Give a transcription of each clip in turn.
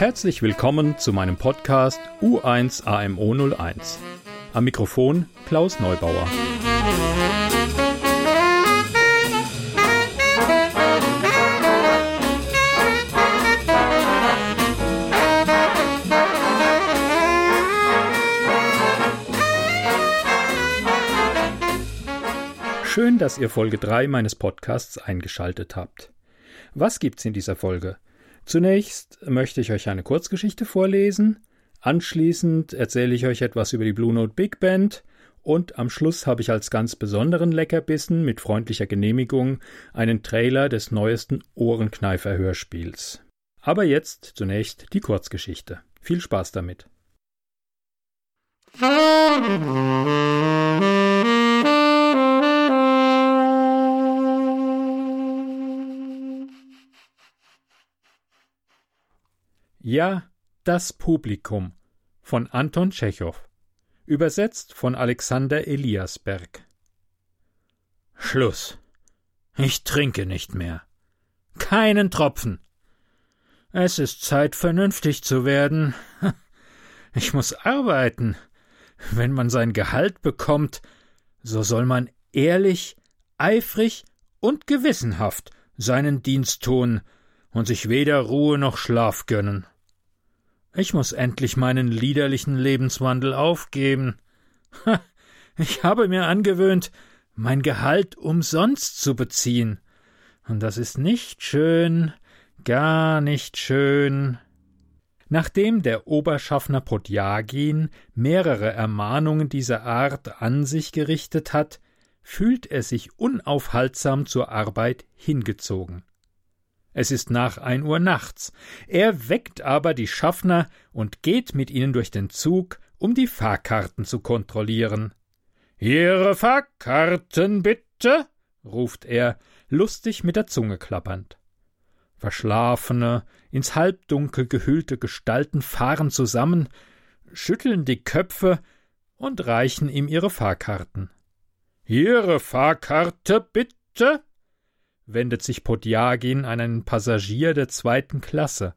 Herzlich willkommen zu meinem Podcast U1 AMO 01. Am Mikrofon Klaus Neubauer. Schön, dass ihr Folge 3 meines Podcasts eingeschaltet habt. Was gibt's in dieser Folge? Zunächst möchte ich euch eine Kurzgeschichte vorlesen, anschließend erzähle ich euch etwas über die Blue Note Big Band und am Schluss habe ich als ganz besonderen Leckerbissen mit freundlicher Genehmigung einen Trailer des neuesten Ohrenkneifer-Hörspiels. Aber jetzt zunächst die Kurzgeschichte. Viel Spaß damit. Ja, das Publikum von Anton Tschechow. Übersetzt von Alexander Eliasberg. Schluss. Ich trinke nicht mehr. Keinen Tropfen. Es ist Zeit, vernünftig zu werden. Ich muss arbeiten. Wenn man sein Gehalt bekommt, so soll man ehrlich, eifrig und gewissenhaft seinen Dienst tun und sich weder Ruhe noch Schlaf gönnen. Ich muss endlich meinen liederlichen Lebenswandel aufgeben. Ich habe mir angewöhnt, mein Gehalt umsonst zu beziehen. Und das ist nicht schön, gar nicht schön. Nachdem der Oberschaffner Podjagin mehrere Ermahnungen dieser Art an sich gerichtet hat, fühlt er sich unaufhaltsam zur Arbeit hingezogen. Es ist nach ein Uhr nachts. Er weckt aber die Schaffner und geht mit ihnen durch den Zug, um die Fahrkarten zu kontrollieren. Ihre Fahrkarten bitte, ruft er, lustig mit der Zunge klappernd. Verschlafene, ins Halbdunkel gehüllte Gestalten fahren zusammen, schütteln die Köpfe und reichen ihm ihre Fahrkarten. Ihre Fahrkarte bitte? Wendet sich Podjagin an einen Passagier der zweiten Klasse,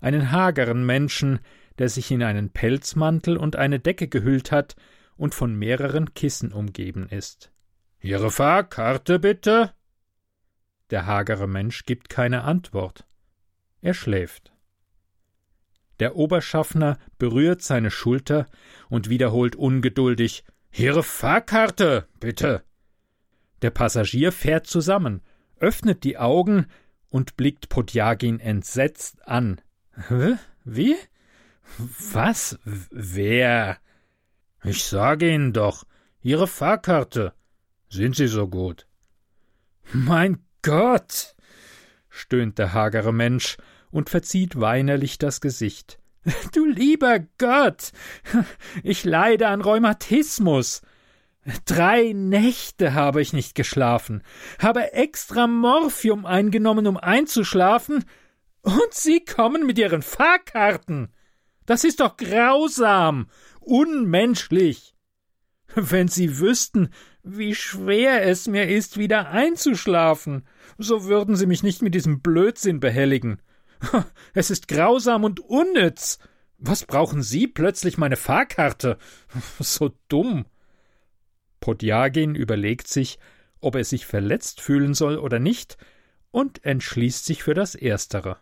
einen hageren Menschen, der sich in einen Pelzmantel und eine Decke gehüllt hat und von mehreren Kissen umgeben ist. Ihre Fahrkarte bitte? Der hagere Mensch gibt keine Antwort. Er schläft. Der Oberschaffner berührt seine Schulter und wiederholt ungeduldig Ihre Fahrkarte, bitte. Der Passagier fährt zusammen, öffnet die Augen und blickt Podjagin entsetzt an. Wie? Was? Wer? Ich sage Ihnen doch, Ihre Fahrkarte. Sind Sie so gut? Mein Gott! stöhnt der hagere Mensch und verzieht weinerlich das Gesicht. Du lieber Gott! Ich leide an Rheumatismus. Drei Nächte habe ich nicht geschlafen, habe extra Morphium eingenommen, um einzuschlafen, und Sie kommen mit Ihren Fahrkarten. Das ist doch grausam, unmenschlich. Wenn Sie wüssten, wie schwer es mir ist, wieder einzuschlafen, so würden Sie mich nicht mit diesem Blödsinn behelligen. Es ist grausam und unnütz. Was brauchen Sie plötzlich meine Fahrkarte? So dumm. Podjagin überlegt sich, ob er sich verletzt fühlen soll oder nicht, und entschließt sich für das Erstere.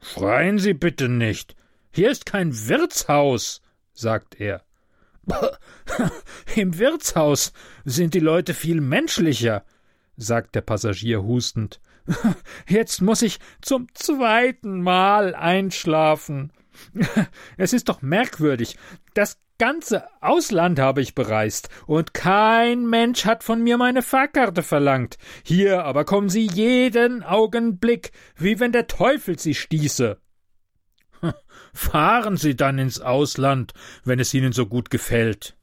Schreien Sie bitte nicht. Hier ist kein Wirtshaus, sagt er. Im Wirtshaus sind die Leute viel menschlicher, sagt der Passagier hustend. Jetzt muss ich zum zweiten Mal einschlafen. Es ist doch merkwürdig. Das ganze Ausland habe ich bereist, und kein Mensch hat von mir meine Fahrkarte verlangt. Hier aber kommen Sie jeden Augenblick, wie wenn der Teufel Sie stieße. Fahren Sie dann ins Ausland, wenn es Ihnen so gut gefällt.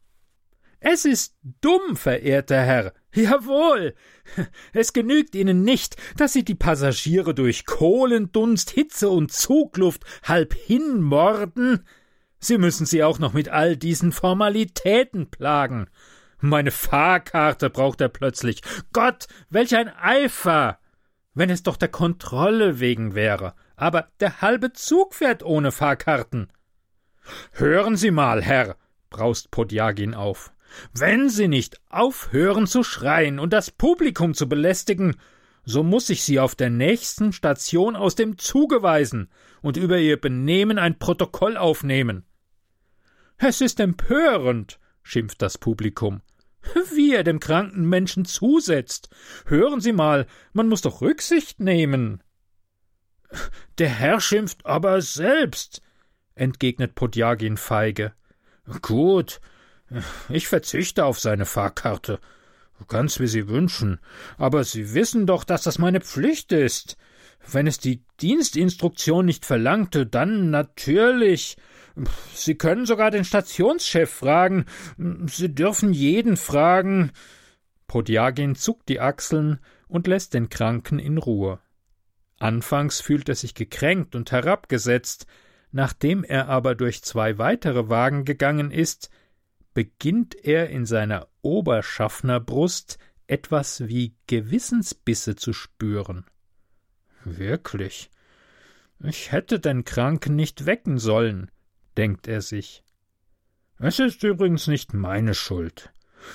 Es ist dumm, verehrter Herr. Jawohl. Es genügt Ihnen nicht, dass Sie die Passagiere durch Kohlendunst, Hitze und Zugluft halb hinmorden. Sie müssen sie auch noch mit all diesen Formalitäten plagen. Meine Fahrkarte braucht er plötzlich. Gott, welch ein Eifer! wenn es doch der Kontrolle wegen wäre. Aber der halbe Zug fährt ohne Fahrkarten. Hören Sie mal, Herr, braust Podjagin auf. Wenn Sie nicht aufhören zu schreien und das Publikum zu belästigen, so muss ich Sie auf der nächsten Station aus dem Zuge weisen und über Ihr Benehmen ein Protokoll aufnehmen. Es ist empörend, schimpft das Publikum. Wie er dem kranken Menschen zusetzt. Hören Sie mal, man muss doch Rücksicht nehmen. Der Herr schimpft aber selbst, entgegnet Podjagin feige. Gut, ich verzichte auf seine Fahrkarte. Ganz wie Sie wünschen. Aber Sie wissen doch, dass das meine Pflicht ist. Wenn es die Dienstinstruktion nicht verlangte, dann natürlich. Sie können sogar den Stationschef fragen. Sie dürfen jeden fragen. Podjagin zuckt die Achseln und lässt den Kranken in Ruhe. Anfangs fühlt er sich gekränkt und herabgesetzt, nachdem er aber durch zwei weitere Wagen gegangen ist, beginnt er in seiner Oberschaffnerbrust etwas wie Gewissensbisse zu spüren. Wirklich. Ich hätte den Kranken nicht wecken sollen, denkt er sich. Es ist übrigens nicht meine Schuld.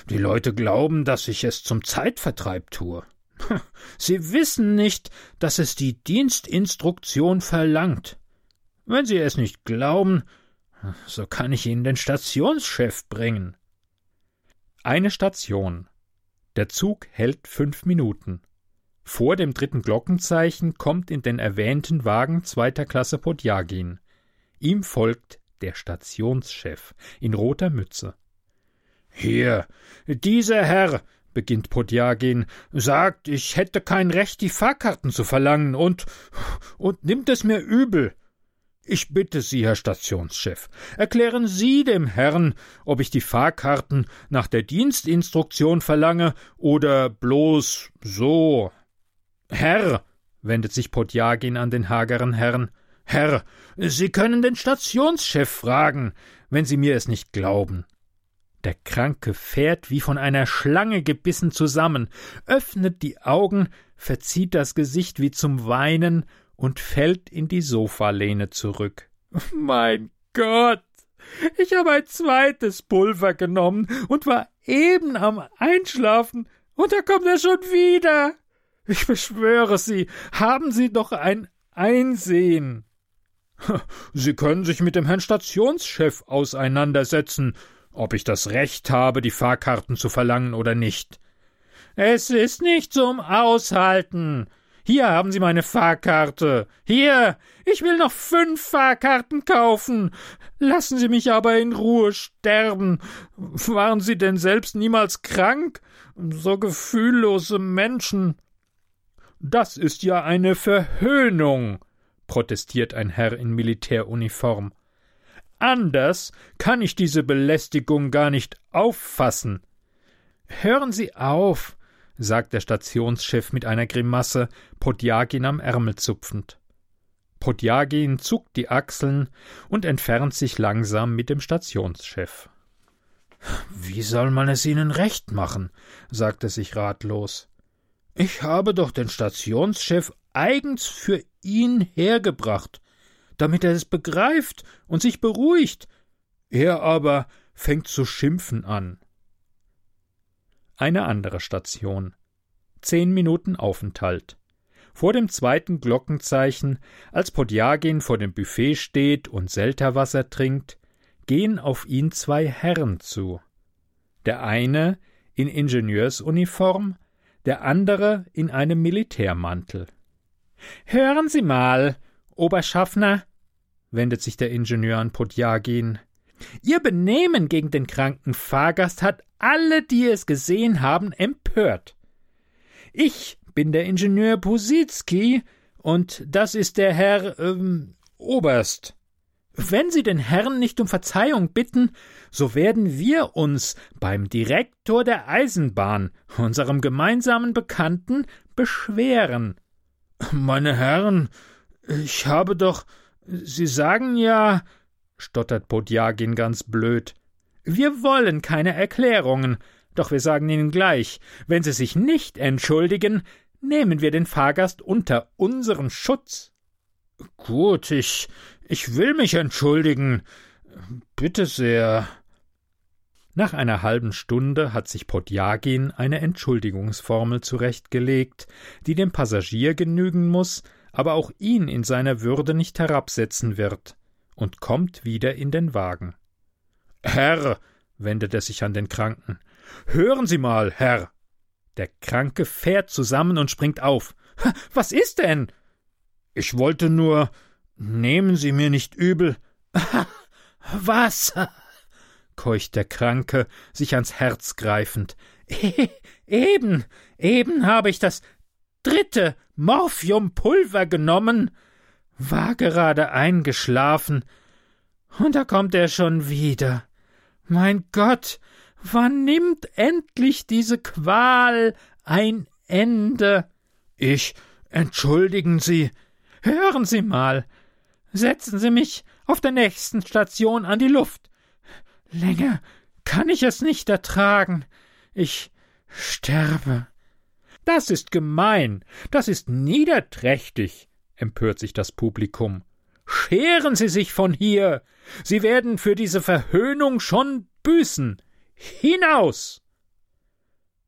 Die Leute glauben, dass ich es zum Zeitvertreib tue. Sie wissen nicht, dass es die Dienstinstruktion verlangt. Wenn Sie es nicht glauben, so kann ich Ihnen den Stationschef bringen. Eine Station. Der Zug hält fünf Minuten. Vor dem dritten Glockenzeichen kommt in den erwähnten Wagen zweiter Klasse Podjagin. Ihm folgt der Stationschef in roter Mütze. Hier, dieser Herr, beginnt Podjagin, sagt, ich hätte kein Recht, die Fahrkarten zu verlangen und und nimmt es mir übel. Ich bitte Sie, Herr Stationschef, erklären Sie dem Herrn, ob ich die Fahrkarten nach der Dienstinstruktion verlange oder bloß so. Herr, wendet sich Podjagin an den hageren Herrn, Herr, Sie können den Stationschef fragen, wenn Sie mir es nicht glauben. Der Kranke fährt wie von einer Schlange gebissen zusammen, öffnet die Augen, verzieht das Gesicht wie zum Weinen und fällt in die Sofalehne zurück. Mein Gott. Ich habe ein zweites Pulver genommen und war eben am Einschlafen, und da kommt er schon wieder. Ich beschwöre Sie, haben Sie doch ein Einsehen. Sie können sich mit dem Herrn Stationschef auseinandersetzen, ob ich das Recht habe, die Fahrkarten zu verlangen oder nicht. Es ist nicht zum Aushalten. Hier haben Sie meine Fahrkarte. Hier. Ich will noch fünf Fahrkarten kaufen. Lassen Sie mich aber in Ruhe sterben. Waren Sie denn selbst niemals krank? So gefühllose Menschen. Das ist ja eine Verhöhnung, protestiert ein Herr in Militäruniform. Anders kann ich diese Belästigung gar nicht auffassen. Hören Sie auf, sagt der Stationschef mit einer Grimasse, Podjagin am Ärmel zupfend. Podjagin zuckt die Achseln und entfernt sich langsam mit dem Stationschef. Wie soll man es Ihnen recht machen? sagt er sich ratlos. Ich habe doch den Stationschef eigens für ihn hergebracht, damit er es begreift und sich beruhigt. Er aber fängt zu schimpfen an. Eine andere Station. Zehn Minuten Aufenthalt. Vor dem zweiten Glockenzeichen, als Podjagin vor dem Buffet steht und Selterwasser trinkt, gehen auf ihn zwei Herren zu. Der eine in Ingenieursuniform, der andere in einem Militärmantel. Hören Sie mal, Oberschaffner, wendet sich der Ingenieur an Podjagin, Ihr Benehmen gegen den kranken Fahrgast hat alle, die es gesehen haben, empört. Ich bin der Ingenieur Pusitski und das ist der Herr ähm, Oberst. Wenn Sie den Herrn nicht um Verzeihung bitten, so werden wir uns beim Direktor der Eisenbahn, unserem gemeinsamen Bekannten, beschweren. Meine Herren, ich habe doch. Sie sagen ja, stottert Podjagin ganz blöd. Wir wollen keine Erklärungen, doch wir sagen Ihnen gleich, wenn Sie sich nicht entschuldigen, nehmen wir den Fahrgast unter unseren Schutz. Gut, ich, ich will mich entschuldigen. Bitte sehr. Nach einer halben Stunde hat sich Podjagin eine Entschuldigungsformel zurechtgelegt, die dem Passagier genügen muss, aber auch ihn in seiner Würde nicht herabsetzen wird, und kommt wieder in den Wagen. Herr, wendet er sich an den Kranken, hören Sie mal, Herr. Der Kranke fährt zusammen und springt auf. Was ist denn? Ich wollte nur. Nehmen Sie mir nicht übel. Was? Keucht der Kranke, sich ans Herz greifend. E eben, eben habe ich das dritte Morphiumpulver genommen, war gerade eingeschlafen, und da kommt er schon wieder. Mein Gott, wann nimmt endlich diese Qual ein Ende? Ich, entschuldigen Sie, hören Sie mal, setzen Sie mich auf der nächsten Station an die Luft. Länger kann ich es nicht ertragen. Ich sterbe. Das ist gemein, das ist niederträchtig, empört sich das Publikum. Scheren Sie sich von hier. Sie werden für diese Verhöhnung schon büßen. Hinaus.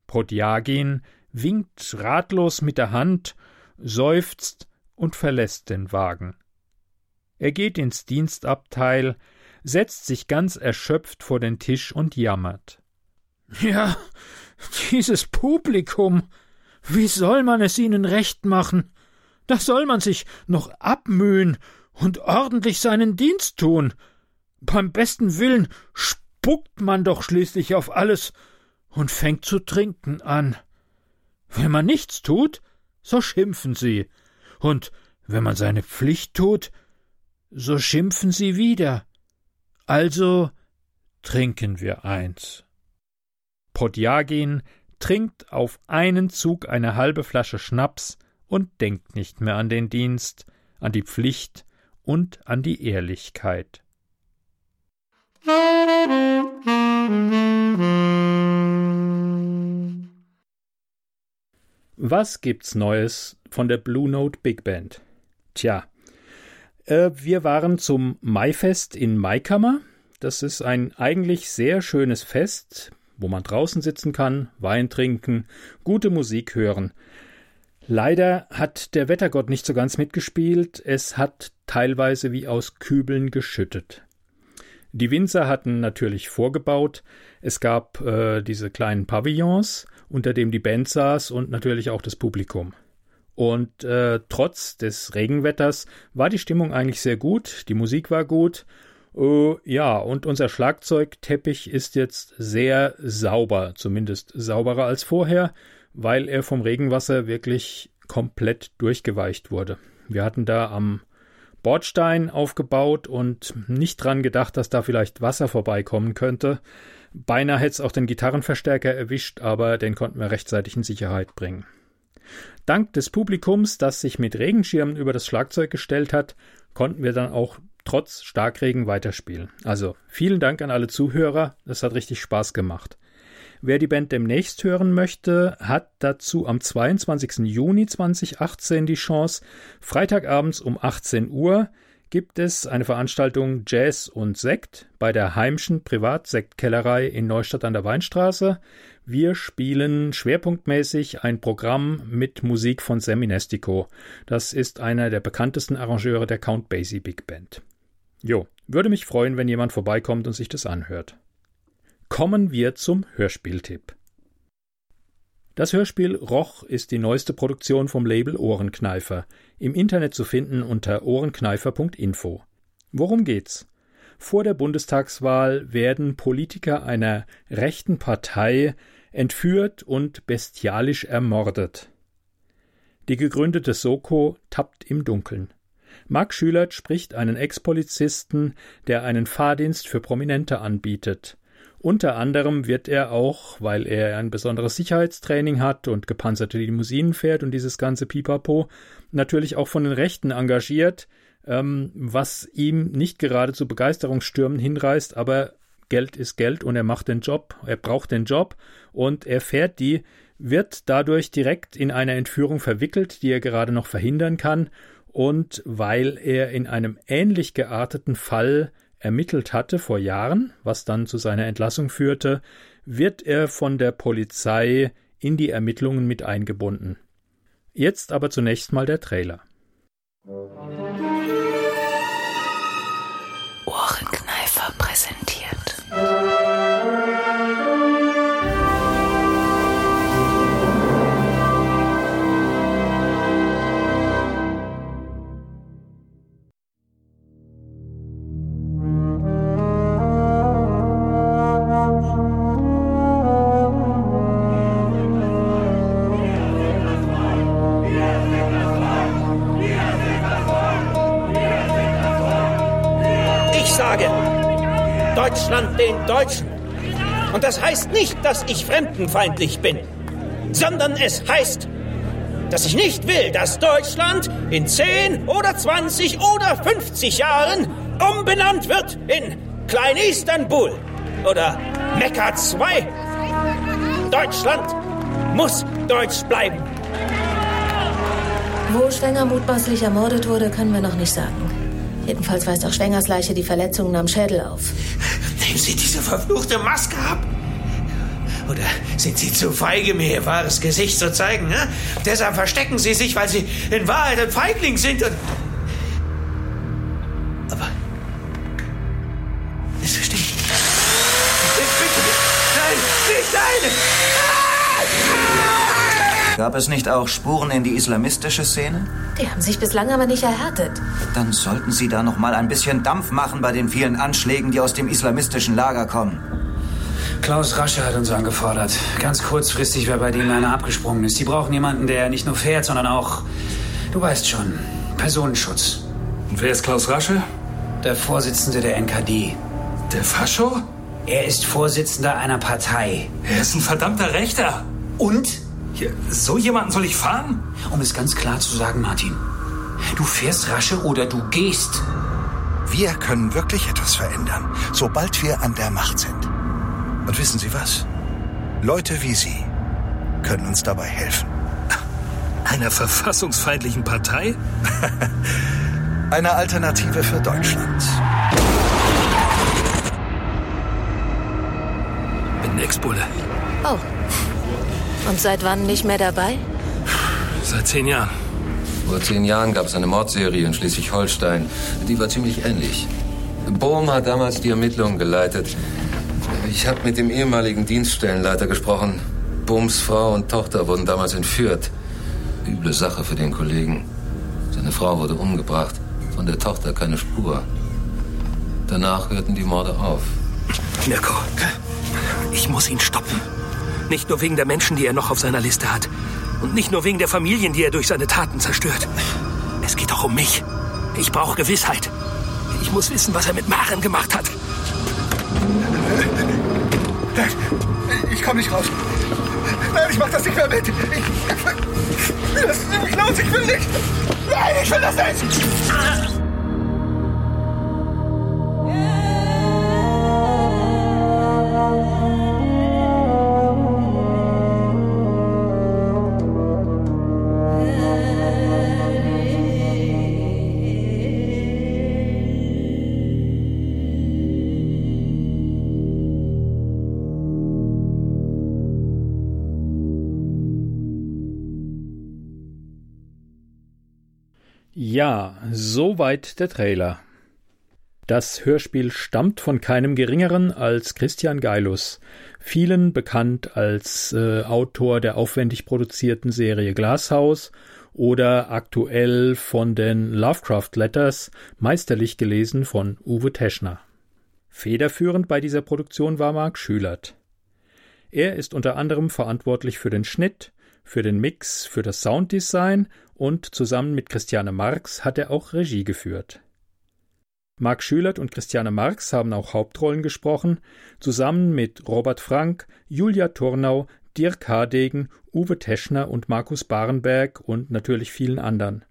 Podjagin winkt ratlos mit der Hand, seufzt und verlässt den Wagen. Er geht ins Dienstabteil, setzt sich ganz erschöpft vor den Tisch und jammert. Ja, dieses Publikum. Wie soll man es ihnen recht machen? Da soll man sich noch abmühen und ordentlich seinen Dienst tun. Beim besten Willen spuckt man doch schließlich auf alles und fängt zu trinken an. Wenn man nichts tut, so schimpfen sie, und wenn man seine Pflicht tut, so schimpfen sie wieder. Also trinken wir eins. Podjagin trinkt auf einen Zug eine halbe Flasche Schnaps und denkt nicht mehr an den Dienst, an die Pflicht und an die Ehrlichkeit. Was gibt's Neues von der Blue Note Big Band? Tja, äh, wir waren zum Maifest in Maikammer. Das ist ein eigentlich sehr schönes Fest, wo man draußen sitzen kann, Wein trinken, gute Musik hören. Leider hat der Wettergott nicht so ganz mitgespielt, es hat teilweise wie aus Kübeln geschüttet. Die Winzer hatten natürlich vorgebaut, es gab äh, diese kleinen Pavillons, unter dem die Band saß und natürlich auch das Publikum. Und äh, trotz des Regenwetters war die Stimmung eigentlich sehr gut, die Musik war gut. Uh, ja, und unser Schlagzeugteppich ist jetzt sehr sauber, zumindest sauberer als vorher, weil er vom Regenwasser wirklich komplett durchgeweicht wurde. Wir hatten da am Bordstein aufgebaut und nicht dran gedacht, dass da vielleicht Wasser vorbeikommen könnte. Beinahe hätte es auch den Gitarrenverstärker erwischt, aber den konnten wir rechtzeitig in Sicherheit bringen. Dank des Publikums, das sich mit Regenschirmen über das Schlagzeug gestellt hat, konnten wir dann auch trotz Starkregen weiterspielen. Also vielen Dank an alle Zuhörer, es hat richtig Spaß gemacht. Wer die Band demnächst hören möchte, hat dazu am 22. Juni 2018 die Chance. Freitagabends um 18 Uhr gibt es eine Veranstaltung Jazz und Sekt bei der Heimschen Privatsektkellerei in Neustadt an der Weinstraße. Wir spielen schwerpunktmäßig ein Programm mit Musik von Seminestico. Das ist einer der bekanntesten Arrangeure der Count Basie Big Band. Jo, würde mich freuen, wenn jemand vorbeikommt und sich das anhört. Kommen wir zum Hörspieltipp. Das Hörspiel Roch ist die neueste Produktion vom Label Ohrenkneifer, im Internet zu finden unter ohrenkneifer.info. Worum geht's? Vor der Bundestagswahl werden Politiker einer rechten Partei entführt und bestialisch ermordet. Die gegründete Soko tappt im Dunkeln. Mark Schülert spricht einen Ex-Polizisten, der einen Fahrdienst für Prominente anbietet. Unter anderem wird er auch, weil er ein besonderes Sicherheitstraining hat und gepanzerte Limousinen fährt und dieses ganze Pipapo, natürlich auch von den Rechten engagiert, ähm, was ihm nicht gerade zu Begeisterungsstürmen hinreißt, aber Geld ist Geld und er macht den Job, er braucht den Job und er fährt die wird dadurch direkt in eine Entführung verwickelt, die er gerade noch verhindern kann, und weil er in einem ähnlich gearteten Fall ermittelt hatte vor Jahren, was dann zu seiner Entlassung führte, wird er von der Polizei in die Ermittlungen mit eingebunden. Jetzt aber zunächst mal der Trailer. Ohrenkneifer heißt nicht, dass ich fremdenfeindlich bin, sondern es heißt, dass ich nicht will, dass Deutschland in 10 oder 20 oder 50 Jahren umbenannt wird in Klein-Istanbul oder Mekka 2. Deutschland muss deutsch bleiben. Wo Schwenger mutmaßlich ermordet wurde, können wir noch nicht sagen. Jedenfalls weist auch Schwengers Leiche die Verletzungen am Schädel auf. Nehmen Sie diese verfluchte Maske ab. Oder sind Sie zu feige, mir Ihr wahres Gesicht zu zeigen? Ne? Deshalb verstecken Sie sich, weil Sie in Wahrheit ein Feigling sind und... Aber... Es stimmt. Bitte, nein, nicht deine! Gab es nicht auch Spuren in die islamistische Szene? Die haben sich bislang aber nicht erhärtet. Dann sollten Sie da noch mal ein bisschen Dampf machen bei den vielen Anschlägen, die aus dem islamistischen Lager kommen. Klaus Rasche hat uns angefordert. Ganz kurzfristig, wer bei denen einer abgesprungen ist. Die brauchen jemanden, der nicht nur fährt, sondern auch, du weißt schon, Personenschutz. Und wer ist Klaus Rasche? Der Vorsitzende der NKD. Der Fascho? Er ist Vorsitzender einer Partei. Er ist ein verdammter Rechter. Und Ja, so jemanden soll ich fahren? Um es ganz klar zu sagen, Martin, du fährst rasche oder du gehst. Wir können wirklich etwas verändern, sobald wir an der Macht sind. Und wissen Sie was? Leute wie Sie können uns dabei helfen. Einer verfassungsfeindlichen Partei? Eine Alternative für Deutschland. Bin Ex-Bulle. Oh. Und seit wann nicht mehr dabei? Seit zehn Jahren. Vor zehn Jahren gab es eine Mordserie in Schleswig-Holstein. Die war ziemlich ähnlich. Bohm hat damals die Ermittlungen geleitet. Ich habe mit dem ehemaligen Dienststellenleiter gesprochen. Bohms Frau und Tochter wurden damals entführt. Üble Sache für den Kollegen. Seine Frau wurde umgebracht. Von der Tochter keine Spur. Danach hörten die Morde auf. Mirko, ich muss ihn stoppen. Nicht nur wegen der Menschen, die er noch auf seiner Liste hat. Und nicht nur wegen der Familien, die er durch seine Taten zerstört. Es geht auch um mich. Ich brauche Gewissheit. Ich muss wissen, was er mit Maren gemacht hat. Nein, ich komme nicht raus. Nein, ich mach das nicht mehr mit. Ich, lassen Sie mich los, ich will nicht. Nein, ich will das nicht. Soweit der Trailer. Das Hörspiel stammt von keinem geringeren als Christian Geilus, vielen bekannt als äh, Autor der aufwendig produzierten Serie Glashaus oder aktuell von den Lovecraft Letters, meisterlich gelesen von Uwe Teschner. Federführend bei dieser Produktion war Marc Schülert. Er ist unter anderem verantwortlich für den Schnitt, für den Mix, für das Sounddesign und zusammen mit Christiane Marx hat er auch Regie geführt. Marc Schülert und Christiane Marx haben auch Hauptrollen gesprochen, zusammen mit Robert Frank, Julia Turnau, Dirk Hardegen, Uwe Teschner und Markus Barenberg und natürlich vielen anderen.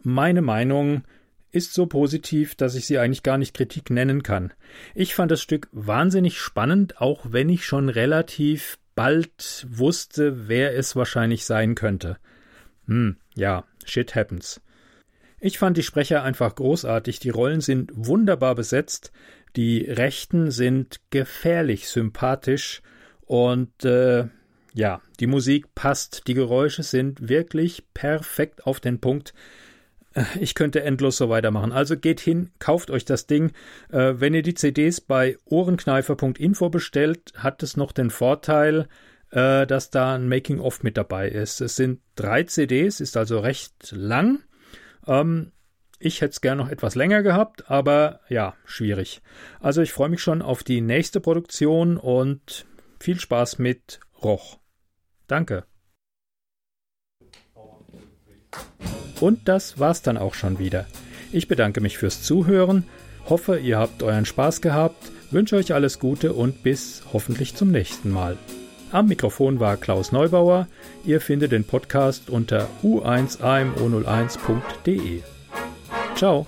Meine Meinung ist so positiv, dass ich sie eigentlich gar nicht Kritik nennen kann. Ich fand das Stück wahnsinnig spannend, auch wenn ich schon relativ bald wusste, wer es wahrscheinlich sein könnte. Hm, ja, shit happens. Ich fand die Sprecher einfach großartig, die Rollen sind wunderbar besetzt, die Rechten sind gefährlich sympathisch und äh, ja, die Musik passt, die Geräusche sind wirklich perfekt auf den Punkt. Ich könnte endlos so weitermachen. Also geht hin, kauft euch das Ding. Äh, wenn ihr die CDs bei ohrenkneifer.info bestellt, hat es noch den Vorteil, äh, dass da ein Making-of mit dabei ist. Es sind drei CDs, ist also recht lang. Ähm, ich hätte es gern noch etwas länger gehabt, aber ja, schwierig. Also ich freue mich schon auf die nächste Produktion und viel Spaß mit Roch. Danke. Und das war's dann auch schon wieder. Ich bedanke mich fürs Zuhören, hoffe, ihr habt euren Spaß gehabt, wünsche euch alles Gute und bis hoffentlich zum nächsten Mal. Am Mikrofon war Klaus Neubauer. Ihr findet den Podcast unter u1am01.de. Ciao.